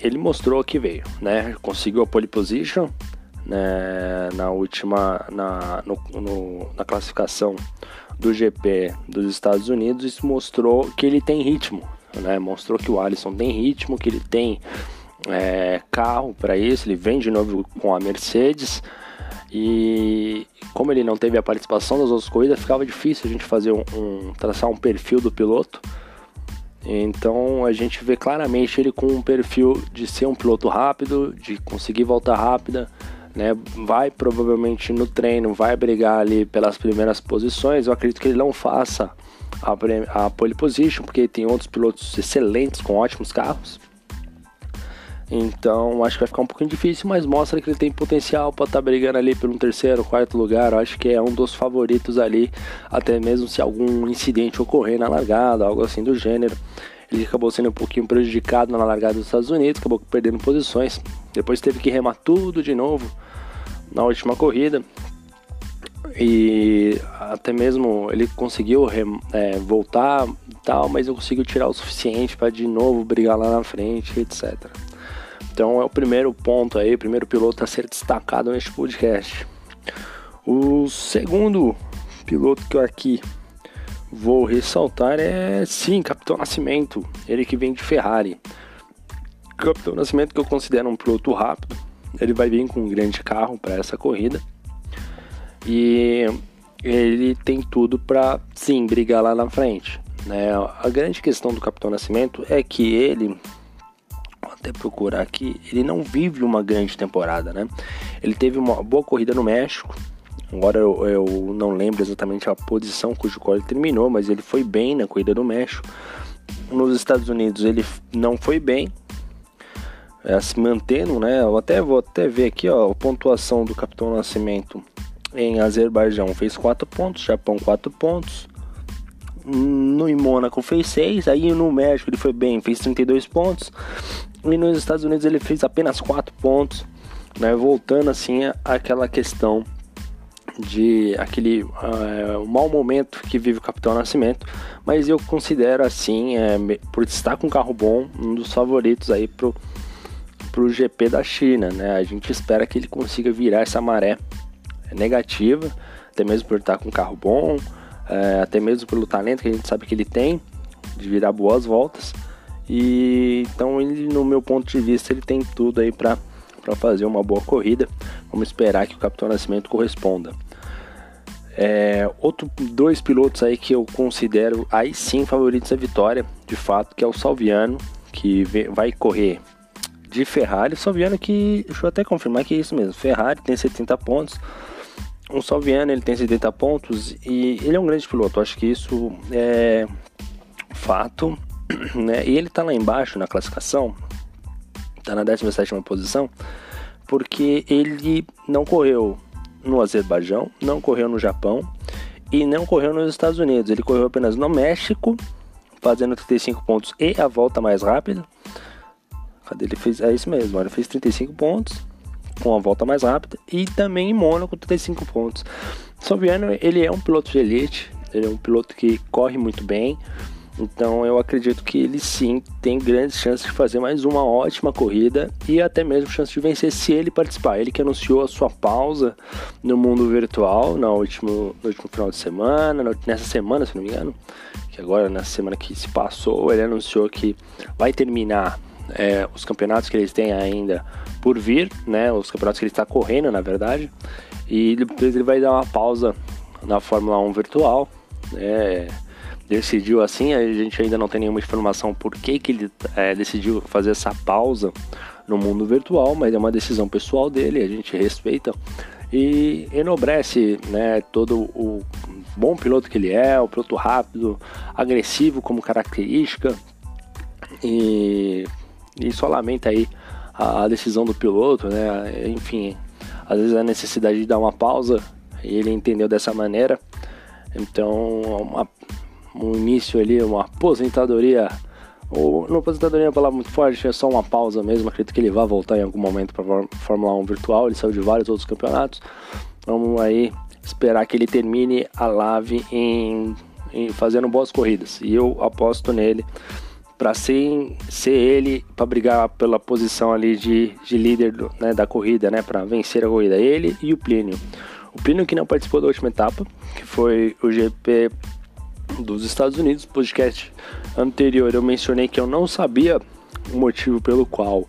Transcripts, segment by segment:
ele mostrou que veio, né? Conseguiu a pole position né? na última, na, no, no, na classificação do GP dos Estados Unidos, isso mostrou que ele tem ritmo, né? Mostrou que o Alisson tem ritmo, que ele tem é, carro para isso, ele vem de novo com a Mercedes. E como ele não teve a participação das outras corridas, ficava difícil a gente fazer um, um traçar um perfil do piloto. Então a gente vê claramente ele com um perfil de ser um piloto rápido, de conseguir volta rápida, né? Vai provavelmente no treino, vai brigar ali pelas primeiras posições. Eu acredito que ele não faça a, a pole position, porque tem outros pilotos excelentes com ótimos carros. Então acho que vai ficar um pouquinho difícil, mas mostra que ele tem potencial para estar tá brigando ali pelo um terceiro, quarto lugar. Eu acho que é um dos favoritos ali, até mesmo se algum incidente ocorrer na largada, algo assim do gênero. Ele acabou sendo um pouquinho prejudicado na largada dos Estados Unidos, acabou perdendo posições. Depois teve que remar tudo de novo na última corrida. E até mesmo ele conseguiu é, voltar tal, mas não conseguiu tirar o suficiente para de novo brigar lá na frente, etc. Então é o primeiro ponto aí, o primeiro piloto a ser destacado neste podcast. O segundo piloto que eu aqui vou ressaltar é sim, Capitão Nascimento, ele que vem de Ferrari. Capitão Nascimento que eu considero um piloto rápido, ele vai vir com um grande carro para essa corrida. E ele tem tudo para sim brigar lá na frente. Né? A grande questão do Capitão Nascimento é que ele até procurar aqui, ele não vive uma grande temporada, né? Ele teve uma boa corrida no México. Agora eu, eu não lembro exatamente a posição cujo qual ele terminou, mas ele foi bem na corrida do México. Nos Estados Unidos ele não foi bem, é, se mantendo, né? Eu até vou até ver aqui, ó, a pontuação do Capitão Nascimento em Azerbaijão fez 4 pontos, Japão 4 pontos. No em Mônaco fez 6, aí no México ele foi bem, fez 32 pontos. E nos Estados Unidos ele fez apenas 4 pontos, né? Voltando assim àquela questão de aquele uh, mau momento que vive o Capitão Nascimento, mas eu considero assim, é, por estar com um carro bom, um dos favoritos aí pro, pro GP da China, né? A gente espera que ele consiga virar essa maré negativa, até mesmo por estar com um carro bom, é, até mesmo pelo talento que a gente sabe que ele tem de virar boas voltas. E então ele, no meu ponto de vista, ele tem tudo aí para para fazer uma boa corrida. Vamos esperar que o Capitão Nascimento corresponda. É, outro dois pilotos aí que eu considero aí sim favoritos à vitória, de fato, que é o Salviano, que vai correr de Ferrari. Salviano que, deixa eu até confirmar que é isso mesmo, Ferrari tem 70 pontos. O Salviano ele tem 70 pontos e ele é um grande piloto. Acho que isso é fato né? E ele tá lá embaixo na classificação, tá na 17 posição, porque ele não correu no Azerbaijão, não correu no Japão e não correu nos Estados Unidos. Ele correu apenas no México, fazendo 35 pontos e a volta mais rápida. Cadê ele fez? É isso mesmo, ele fez 35 pontos com a volta mais rápida e também em Mônaco 35 pontos. Salviano, ele é um piloto de elite, ele é um piloto que corre muito bem, então eu acredito que ele sim tem grandes chances de fazer mais uma ótima corrida e até mesmo chance de vencer se ele participar. Ele que anunciou a sua pausa no mundo virtual no último, no último final de semana, nessa semana, se não me engano, que agora nessa semana que se passou, ele anunciou que vai terminar é, os campeonatos que eles têm ainda por vir, né? Os campeonatos que ele está correndo, na verdade, e depois ele vai dar uma pausa na Fórmula 1 virtual. É, decidiu assim, a gente ainda não tem nenhuma informação por que, que ele é, decidiu fazer essa pausa no mundo virtual, mas é uma decisão pessoal dele, a gente respeita e enobrece né, todo o bom piloto que ele é, o piloto rápido, agressivo como característica e, e só lamenta aí a, a decisão do piloto, né? Enfim, às vezes a necessidade de dar uma pausa e ele entendeu dessa maneira. Então, uma, um início ali, uma aposentadoria. Ou não aposentadoria é uma palavra muito forte, é só uma pausa mesmo. Acredito que ele vai voltar em algum momento para Fórmula 1 virtual. Ele saiu de vários outros campeonatos. Vamos aí esperar que ele termine a Lave em, em fazendo boas corridas. E eu aposto nele para ser, ser ele para brigar pela posição ali de, de líder do, né, da corrida, né, para vencer a corrida. Ele e o Plínio. O Plínio que não participou da última etapa, que foi o GP dos Estados Unidos, podcast anterior eu mencionei que eu não sabia o motivo pelo qual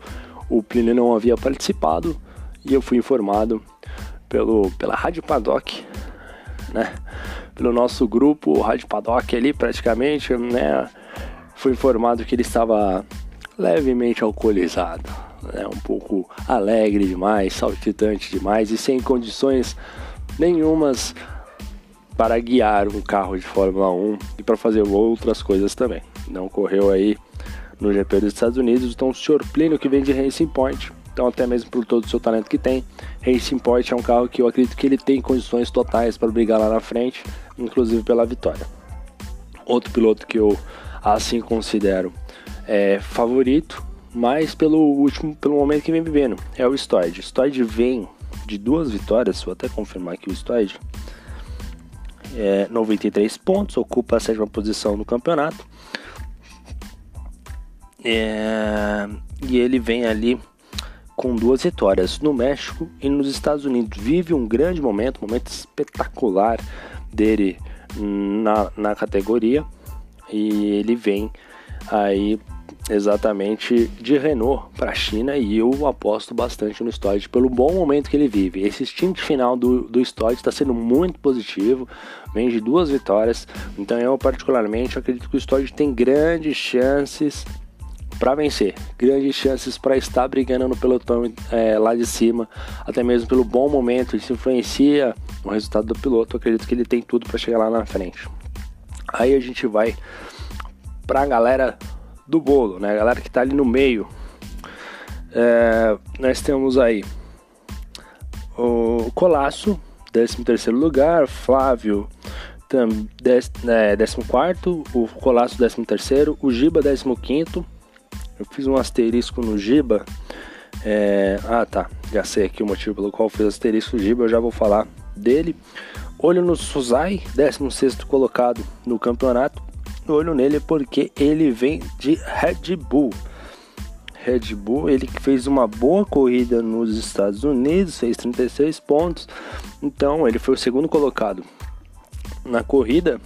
o Plínio não havia participado e eu fui informado pelo pela Rádio Paddock, né? Pelo nosso grupo Rádio Paddock ali praticamente, né? Fui informado que ele estava levemente alcoolizado, né? Um pouco alegre demais, saltitante demais e sem condições nenhumas para guiar um carro de Fórmula 1 e para fazer outras coisas também. Não correu aí no GP dos Estados Unidos, então o Sr. Plínio que vem de Racing Point, então até mesmo por todo o seu talento que tem, Racing Point é um carro que eu acredito que ele tem condições totais para brigar lá na frente, inclusive pela vitória. Outro piloto que eu assim considero é, favorito, mas pelo último, pelo momento que vem vivendo, é o Stoyd. Stoyd vem de duas vitórias, vou até confirmar aqui o Stoyd. É, 93 pontos, ocupa a sétima posição no campeonato. É, e ele vem ali com duas vitórias no México e nos Estados Unidos. Vive um grande momento, um momento espetacular dele na, na categoria. E ele vem aí exatamente de Renault para a China e eu aposto bastante no Stodd pelo bom momento que ele vive. Esse stint final do, do está sendo muito positivo, vem de duas vitórias, então eu particularmente acredito que o Stodd tem grandes chances para vencer, grandes chances para estar brigando no pelotão é, lá de cima, até mesmo pelo bom momento, isso influencia o resultado do piloto. acredito que ele tem tudo para chegar lá na frente. Aí a gente vai para a galera do bolo, né? A galera que tá ali no meio. É, nós temos aí o Colasso, 13 terceiro lugar, Flávio, tam, dez, é, 14 o Colasso 13 terceiro, o Giba 15 quinto. Eu fiz um asterisco no Giba. É, ah tá, já sei aqui o motivo pelo qual fiz asterisco no Giba, eu já vou falar dele. Olho no Suzai, 16 colocado no campeonato olho nele porque ele vem de Red Bull. Red Bull, ele fez uma boa corrida nos Estados Unidos, fez 36 pontos. Então, ele foi o segundo colocado na corrida.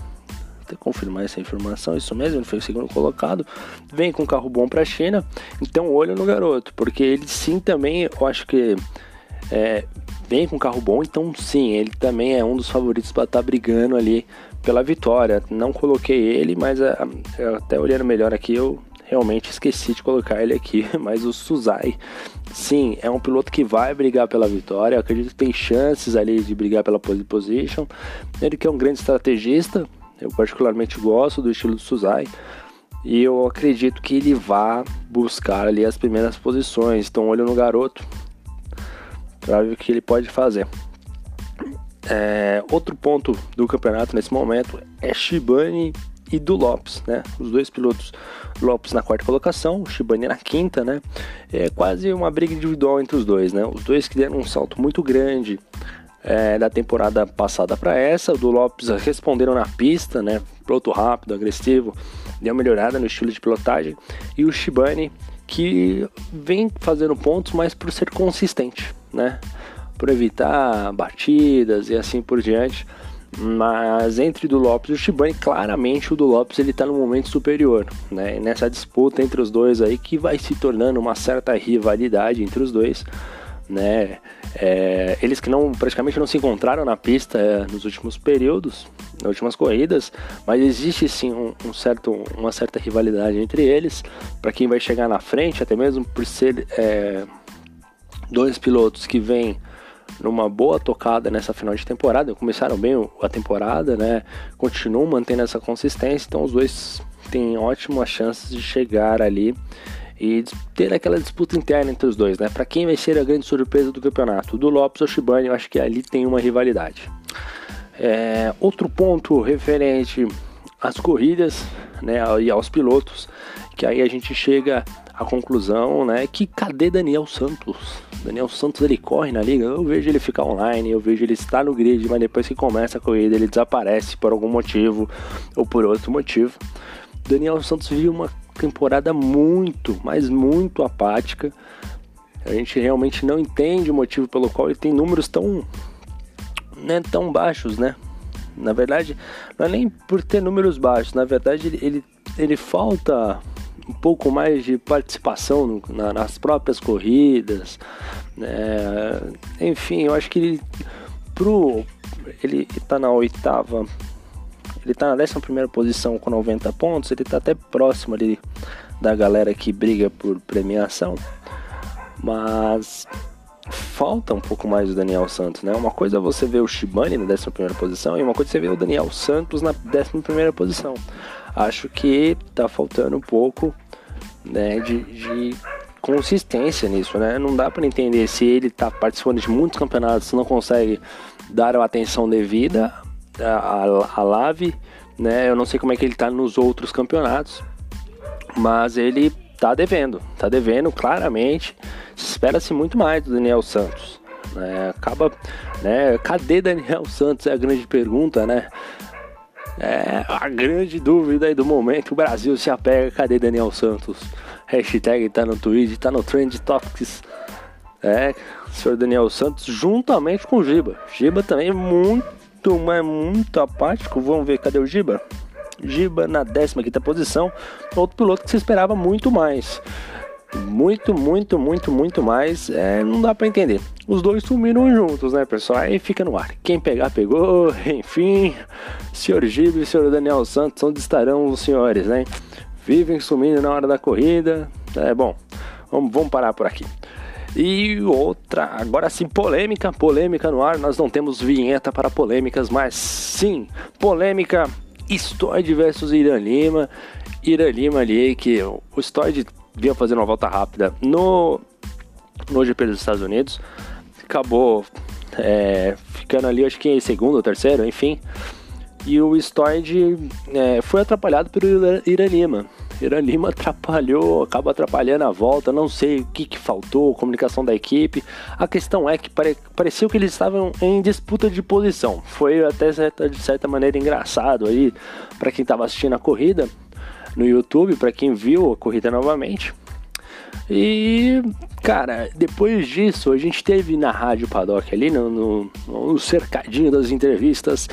Vou confirmar essa informação, isso mesmo, ele foi o segundo colocado. Vem com um carro bom para a China. Então, olho no garoto, porque ele sim também, eu acho que é, vem com carro bom, então sim, ele também é um dos favoritos para estar tá brigando ali pela vitória. Não coloquei ele, mas a, a, até olhando melhor aqui, eu realmente esqueci de colocar ele aqui. Mas o Suzai, sim, é um piloto que vai brigar pela vitória. Eu acredito que tem chances ali de brigar pela pole position. Ele que é um grande estrategista, eu particularmente gosto do estilo do Suzai. E eu acredito que ele vá buscar ali as primeiras posições. Então, olho no garoto para ver o que ele pode fazer. É, outro ponto do campeonato nesse momento é Shibane e do Lopes, né? Os dois pilotos, Lopes na quarta colocação, Shibane na quinta, né? É quase uma briga individual entre os dois, né? Os dois que deram um salto muito grande é, da temporada passada para essa. O do Lopes responderam na pista, né? Piloto rápido, agressivo, deu uma melhorada no estilo de pilotagem. E o Shibane que vem fazendo pontos, mas por ser consistente, né? por evitar batidas e assim por diante. Mas entre do Lopes e o Shibane, claramente o do Lopes ele está no momento superior, né? E nessa disputa entre os dois aí que vai se tornando uma certa rivalidade entre os dois, né? É, eles que não praticamente não se encontraram na pista é, nos últimos períodos, nas últimas corridas, mas existe sim um, um certo, uma certa rivalidade entre eles para quem vai chegar na frente, até mesmo por ser é, dois pilotos que vêm numa boa tocada nessa final de temporada. Começaram bem a temporada, né? Continuam mantendo essa consistência, então os dois têm ótimas chances de chegar ali e ter aquela disputa interna entre os dois, né? Para quem vai ser a grande surpresa do campeonato, do Lopes ou Shibane, eu acho que ali tem uma rivalidade. É, outro ponto referente às corridas, né, e aos pilotos, que aí a gente chega à conclusão, né, que cadê Daniel Santos? Daniel Santos ele corre na liga, eu vejo ele ficar online, eu vejo ele estar no grid, mas depois que começa a corrida ele desaparece por algum motivo ou por outro motivo. Daniel Santos vive uma temporada muito, mas muito apática. A gente realmente não entende o motivo pelo qual ele tem números tão, né, tão baixos, né? Na verdade, não é nem por ter números baixos, na verdade ele, ele, ele falta um pouco mais de participação no, na, nas próprias corridas. Né? Enfim, eu acho que ele, pro, ele está na oitava, ele está na décima primeira posição com 90 pontos, ele está até próximo ali da galera que briga por premiação, mas falta um pouco mais do Daniel Santos, né? Uma coisa é você ver o Shibane na décima primeira posição e uma coisa é você ver o Daniel Santos na décima primeira posição acho que tá faltando um pouco né, de, de consistência nisso, né? Não dá para entender se ele tá participando de muitos campeonatos, não consegue dar a atenção devida à, à Lave, né? Eu não sei como é que ele tá nos outros campeonatos, mas ele tá devendo, tá devendo claramente. Espera-se muito mais do Daniel Santos. Né? Acaba, né? Cadê Daniel Santos? É a grande pergunta, né? É a grande dúvida aí do momento. O Brasil se apega. Cadê Daniel Santos? Hashtag tá no Twitter, tá no Trend Topics. É, senhor Daniel Santos, juntamente com o Giba. Giba também é muito, mas muito apático. Vamos ver, cadê o Giba? Giba na 15 posição. Outro piloto que se esperava muito mais muito, muito, muito, muito mais. É, não dá para entender. Os dois sumiram juntos, né, pessoal? Aí fica no ar. Quem pegar, pegou. Enfim, senhor Gibe e senhor Daniel Santos, onde estarão os senhores, né? Vivem sumindo na hora da corrida. É bom, vamos, vamos parar por aqui. E outra, agora sim, polêmica, polêmica no ar. Nós não temos vinheta para polêmicas, mas sim, polêmica Stoid versus Irã Lima. Irã Lima ali, que o Stoid vinha fazendo uma volta rápida no, no GP dos Estados Unidos. Acabou é, ficando ali, acho que em segundo ou terceiro, enfim. E o Stoid é, foi atrapalhado pelo Irã Lima. Irã Lima atrapalhou, acaba atrapalhando a volta, não sei o que, que faltou, comunicação da equipe. A questão é que pare, pareceu que eles estavam em disputa de posição. Foi até certa, de certa maneira engraçado aí para quem estava assistindo a corrida, no YouTube para quem viu a corrida novamente. E, cara, depois disso, a gente teve na Rádio Paddock ali, no, no, no cercadinho das entrevistas,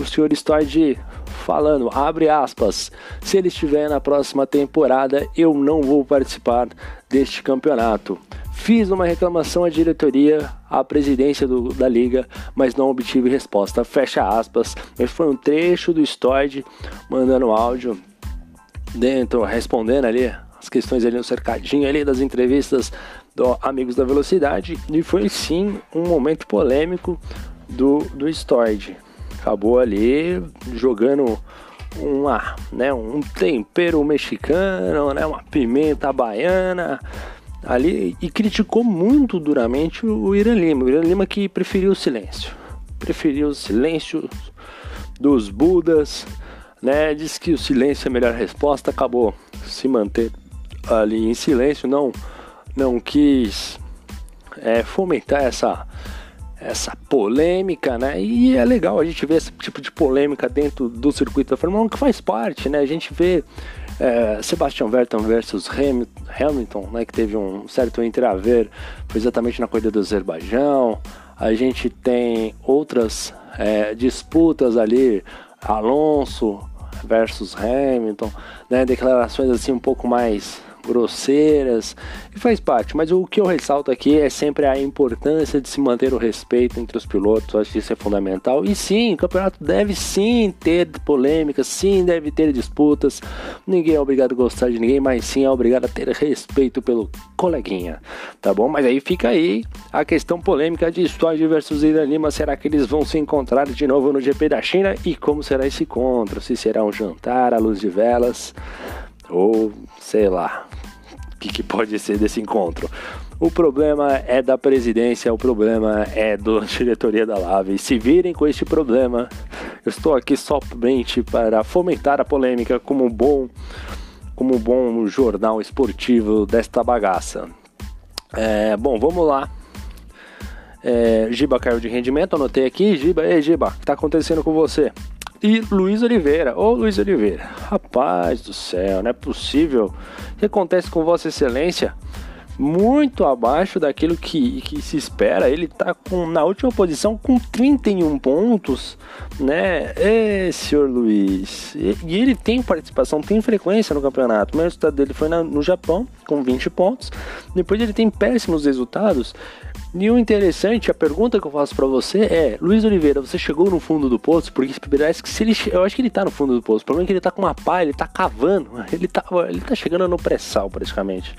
o senhor Stoyd falando, abre aspas, se ele estiver na próxima temporada, eu não vou participar deste campeonato. Fiz uma reclamação à diretoria, à presidência do, da liga, mas não obtive resposta. Fecha aspas. Mas foi um trecho do Stoyd mandando áudio dentro, respondendo ali as questões ali no cercadinho ali das entrevistas do Amigos da Velocidade e foi sim um momento polêmico do, do Stoid. Acabou ali jogando uma, né, um tempero mexicano, né, uma pimenta baiana ali e criticou muito duramente o Irã Lima. O Irã Lima que preferiu o silêncio. Preferiu o silêncio dos Budas, né? Diz que o silêncio é a melhor resposta, acabou se manter ali em silêncio, não, não quis é, fomentar essa, essa polêmica, né? E é legal a gente ver esse tipo de polêmica dentro do circuito da Fórmula 1 que faz parte, né? A gente vê é, Sebastian Vettel versus Hamilton, né? Que teve um certo entreaver, foi exatamente na corrida do Azerbaijão. A gente tem outras é, disputas ali, Alonso versus Hamilton, né? Declarações assim um pouco mais grosseiras, e faz parte. Mas o que eu ressalto aqui é sempre a importância de se manter o respeito entre os pilotos, eu acho que isso é fundamental. E sim, o campeonato deve sim ter polêmicas, sim, deve ter disputas. Ninguém é obrigado a gostar de ninguém, mas sim é obrigado a ter respeito pelo coleguinha, tá bom? Mas aí fica aí a questão polêmica de Stoide versus Ira Lima. Será que eles vão se encontrar de novo no GP da China? E como será esse encontro? Se será um jantar à luz de velas? Ou sei lá, o que, que pode ser desse encontro. O problema é da presidência, o problema é da diretoria da Lave. Se virem com este problema, eu estou aqui somente para fomentar a polêmica como um bom, como um bom jornal esportivo desta bagaça. É, bom, vamos lá. É, Giba caiu de rendimento, anotei aqui. Giba, ei Giba, o que está acontecendo com você? E Luiz Oliveira. Ô Luiz Oliveira, rapaz do céu, não é possível. O que acontece com Vossa Excelência? muito abaixo daquilo que, que se espera. Ele está na última posição com 31 pontos, né? É, senhor Luiz. E, e, ele tem participação, tem frequência no campeonato. O resultado dele foi na, no Japão, com 20 pontos. Depois ele tem péssimos resultados. E o interessante, a pergunta que eu faço para você é: Luiz Oliveira, você chegou no fundo do poço? Porque que se ele. Eu acho que ele tá no fundo do poço. O problema é que ele tá com uma pá, ele tá cavando. Ele tá, ele tá chegando no pré-sal, praticamente.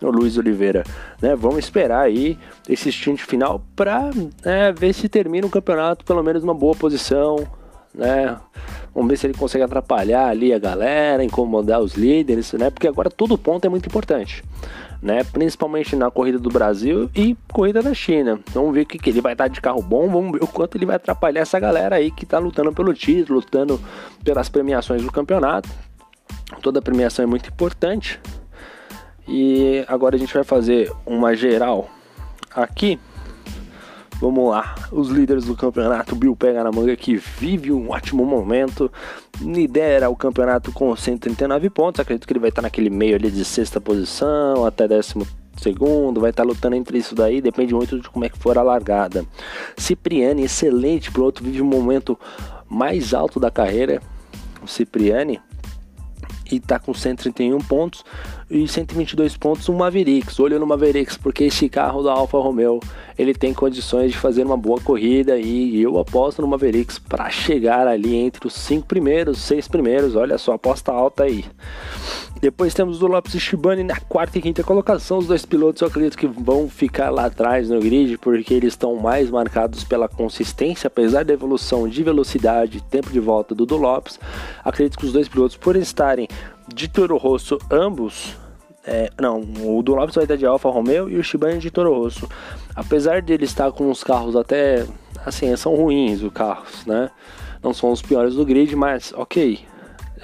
O Luiz Oliveira, né? Vamos esperar aí esse stint final pra né, ver se termina o campeonato pelo menos numa boa posição, né? Vamos ver se ele consegue atrapalhar ali a galera, incomodar os líderes, né? Porque agora todo ponto é muito importante né? Principalmente na corrida do Brasil e corrida da China. Vamos ver o que, que ele vai estar de carro bom, vamos ver o quanto ele vai atrapalhar essa galera aí que está lutando pelo título, lutando pelas premiações do campeonato. Toda premiação é muito importante. E agora a gente vai fazer uma geral aqui Vamos lá, os líderes do campeonato, Bill pega na manga que vive um ótimo momento, lidera o campeonato com 139 pontos, acredito que ele vai estar naquele meio ali de sexta posição até décimo segundo, vai estar lutando entre isso daí, depende muito de como é que for a largada. Cipriani, excelente piloto, vive um momento mais alto da carreira, o Cipriani, e tá com 131 pontos e 122 pontos o Mavericks. Olho no Mavericks porque esse carro da Alfa Romeo ele tem condições de fazer uma boa corrida e eu aposto no Mavericks para chegar ali entre os cinco primeiros, seis primeiros. Olha só, aposta alta aí. Depois temos o Lopes e Shibane na quarta e quinta colocação. Os dois pilotos eu acredito que vão ficar lá atrás no grid porque eles estão mais marcados pela consistência, apesar da evolução de velocidade e tempo de volta do do Lopes. Acredito que os dois pilotos, por estarem de Toro Rosso ambos, é, não, o do Lopes vai estar de Alfa Romeo e o Shibane de Toro Rosso. Apesar de ele estar com os carros até, assim, são ruins os carros, né? Não são os piores do grid, mas ok.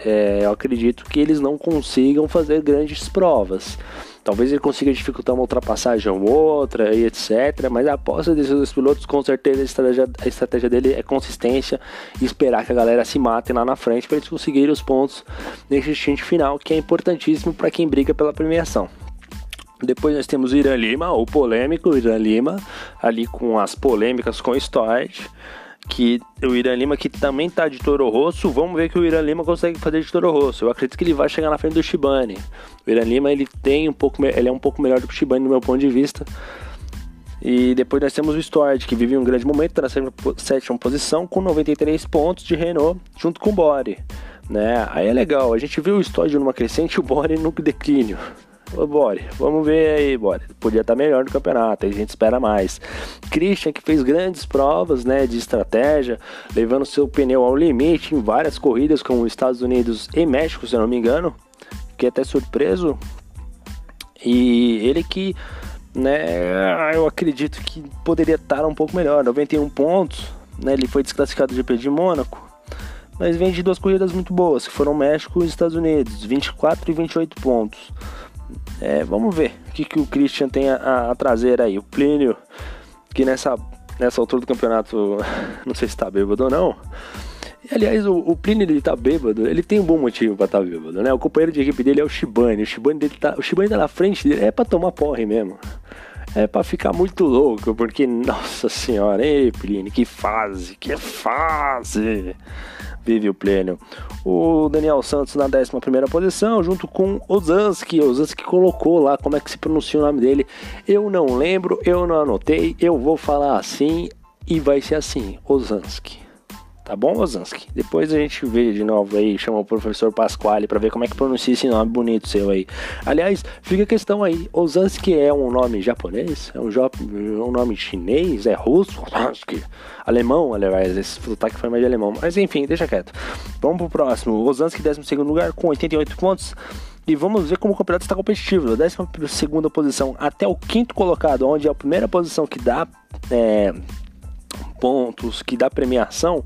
É, eu acredito que eles não consigam fazer grandes provas. Talvez ele consiga dificultar uma ultrapassagem ou outra e etc. Mas a aposta desses dois pilotos, com certeza, a estratégia, a estratégia dele é consistência e esperar que a galera se mate lá na frente para eles conseguirem os pontos nesse stint final, que é importantíssimo para quem briga pela premiação. Depois nós temos o Irã Lima, o polêmico Irã Lima, ali com as polêmicas com o Stoid que o Irã Lima que também tá de Toro Rosso, vamos ver que o Irã Lima consegue fazer de Toro Rosso. Eu acredito que ele vai chegar na frente do Shibane. O Irã Lima ele tem um pouco, ele é um pouco melhor do que o Shibane no meu ponto de vista. E depois nós temos o Stord, que vive um grande momento, tá na sétima posição com 93 pontos de Renault, junto com o Bore. Né? Aí é legal, a gente viu o Stord numa crescente e o Bore no declínio. Ô, Bore, vamos ver aí, Bore. Podia estar melhor no campeonato, aí a gente espera mais. Christian, que fez grandes provas né, de estratégia, levando seu pneu ao limite em várias corridas, como Estados Unidos e México, se eu não me engano. Fiquei até surpreso. E ele que, né, eu acredito que poderia estar um pouco melhor. 91 pontos, né, ele foi desclassificado do GP de Mônaco. Mas vem de duas corridas muito boas, que foram México e Estados Unidos, 24 e 28 pontos. É, vamos ver o que, que o Christian tem a, a trazer aí. O Plínio, que nessa, nessa altura do campeonato, não sei se está bêbado ou não. Aliás, o, o Plínio ele tá bêbado, ele tem um bom motivo para estar tá bêbado, né? O companheiro de equipe dele é o Shibane. O Shibane, dele tá, o Shibane tá na frente dele, é para tomar porre mesmo. É para ficar muito louco, porque, nossa senhora, ei, Plínio, que fase, que fase vive o pleno. O Daniel Santos na 11 posição, junto com Ozanski. Ozanski colocou lá como é que se pronuncia o nome dele. Eu não lembro, eu não anotei, eu vou falar assim e vai ser assim: Ozanski. Tá bom, Ozansky? Depois a gente vê de novo aí, chama o professor Pasquale para ver como é que pronuncia esse nome bonito seu aí. Aliás, fica a questão aí, Ozansky é um nome japonês? É um, um nome chinês? É russo? Ozansky? Alemão, aliás, esse sotaque foi mais de alemão. Mas enfim, deixa quieto. Vamos pro próximo. Ozansky, 12 lugar, com 88 pontos. E vamos ver como o campeonato está competitivo. Da 12 posição até o quinto colocado, onde é a primeira posição que dá é, pontos, que dá premiação,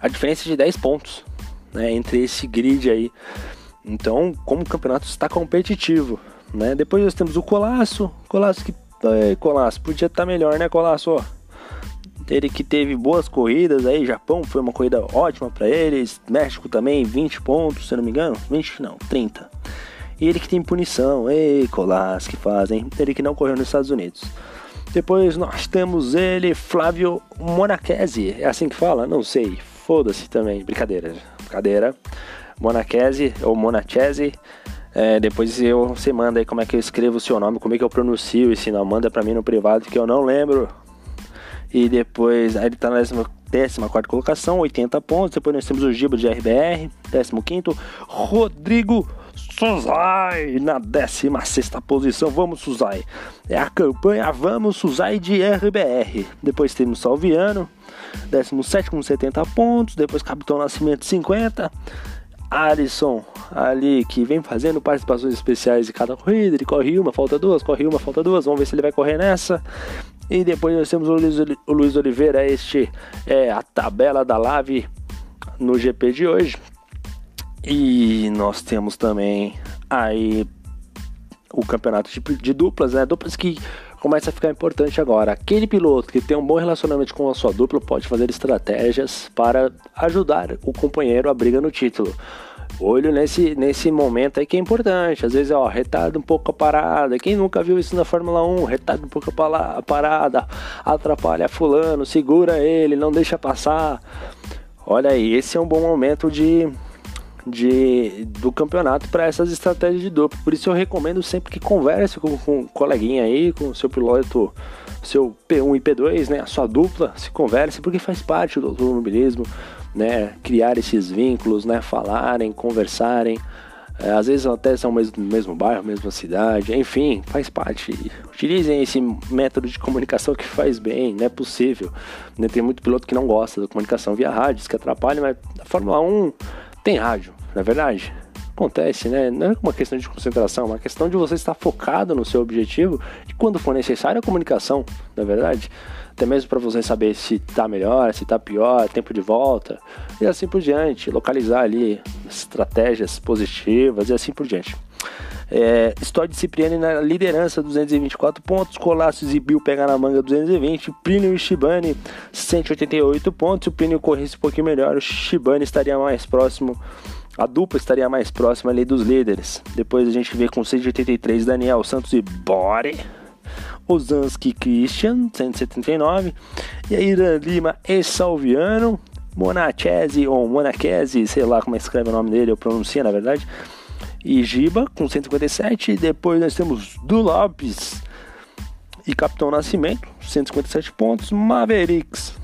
a diferença é de 10 pontos né, entre esse grid aí. Então, como o campeonato está competitivo. Né? Depois nós temos o Colasso. Colasso que. É, Colasso, podia estar tá melhor, né, Colasso? Ele que teve boas corridas aí, Japão foi uma corrida ótima para eles, México também, 20 pontos, se não me engano, 20 não, 30. E ele que tem punição, ei, colás que fazem, ele que não correu nos Estados Unidos. Depois nós temos ele, Flávio Monachese, é assim que fala? Não sei, foda-se também, brincadeira, brincadeira. Monachese ou Monachese, é, depois eu, você manda aí como é que eu escrevo o seu nome, como é que eu pronuncio esse nome, manda pra mim no privado que eu não lembro. E depois, aí ele tá na 14 colocação, 80 pontos. Depois nós temos o Giba de RBR, 15. Rodrigo Suzai na 16 posição. Vamos, Suzai. É a campanha Vamos, Suzai de RBR. Depois temos Salviano, 17 com 70 pontos. Depois Capitão Nascimento, 50. Alisson ali que vem fazendo participações especiais em cada corrida, ele corre uma, falta duas, corre uma, falta duas, vamos ver se ele vai correr nessa. E depois nós temos o Luiz, o Luiz Oliveira, este é a tabela da Lave no GP de hoje. E nós temos também aí o campeonato de, de duplas, né? Duplas que começa a ficar importante agora. Aquele piloto que tem um bom relacionamento com a sua dupla pode fazer estratégias para ajudar o companheiro a briga no título. Olho nesse, nesse momento aí que é importante. Às vezes, ó, retarda um pouco a parada. Quem nunca viu isso na Fórmula 1? Retarda um pouco a parada, atrapalha fulano, segura ele, não deixa passar. Olha aí, esse é um bom momento de de, do campeonato para essas estratégias de dupla. Por isso eu recomendo sempre que converse com, com um coleguinha aí, com o seu piloto, seu P1 e P2, né, a sua dupla, se converse, porque faz parte do automobilismo, né, criar esses vínculos, né, falarem, conversarem. É, às vezes até são mesmo mesmo bairro, mesma cidade, enfim, faz parte. Utilizem esse método de comunicação que faz bem, não é possível. Né? Tem muito piloto que não gosta da comunicação via rádio, que atrapalha, mas a Fórmula 1 tem rádio, não é verdade? Acontece, né? Não é uma questão de concentração, é uma questão de você estar focado no seu objetivo e quando for necessário a comunicação, não é verdade? Até mesmo para você saber se está melhor, se está pior, tempo de volta e assim por diante, localizar ali estratégias positivas e assim por diante. É, Stodd Cipriani na liderança, 224 pontos. Colassos e Bill pega na manga, 220. Plínio e Shibane, 188 pontos. Se o Plínio corresse um pouquinho melhor, o Shibane estaria mais próximo. A dupla estaria mais próxima ali dos líderes. Depois a gente vê com 183 Daniel Santos e Bore. Ozanski Christian, 179. E aí Lima e Salviano. Monachese ou Monachese, sei lá como é que escreve o nome dele, eu pronuncio na verdade e Giba com 157. Depois nós temos Du Lopes e Capitão Nascimento, 157 pontos. Mavericks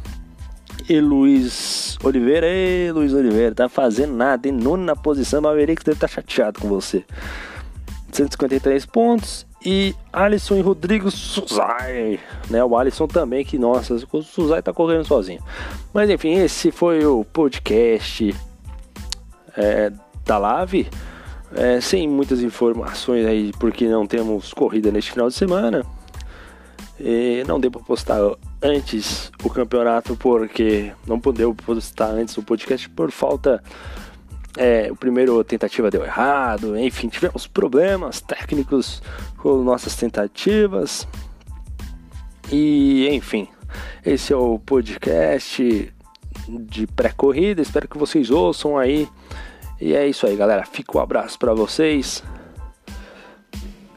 e Luiz Oliveira. E Luiz Oliveira, tá fazendo nada, em nona posição. Mavericks deve estar tá chateado com você. 153 pontos. E Alisson e Rodrigo Suzai, né? O Alisson também, que nossa, o Suzai tá correndo sozinho. Mas enfim, esse foi o podcast é, da Lave. É, sem muitas informações aí, porque não temos corrida neste final de semana. E não deu para postar antes o campeonato, porque não podeu postar antes o podcast por falta. É, o primeiro tentativa deu errado, enfim, tivemos problemas técnicos com nossas tentativas. E enfim, esse é o podcast de pré-corrida. Espero que vocês ouçam aí e é isso aí, galera. Fica o um abraço para vocês.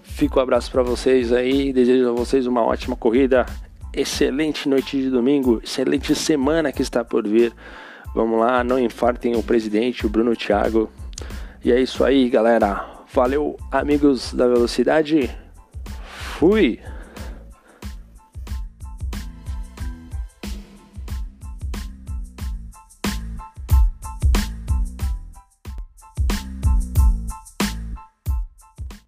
Fica o um abraço para vocês aí. Desejo a vocês uma ótima corrida. Excelente noite de domingo. Excelente semana que está por vir. Vamos lá, não infartem o presidente, o Bruno Thiago. E é isso aí, galera. Valeu, amigos da velocidade. Fui!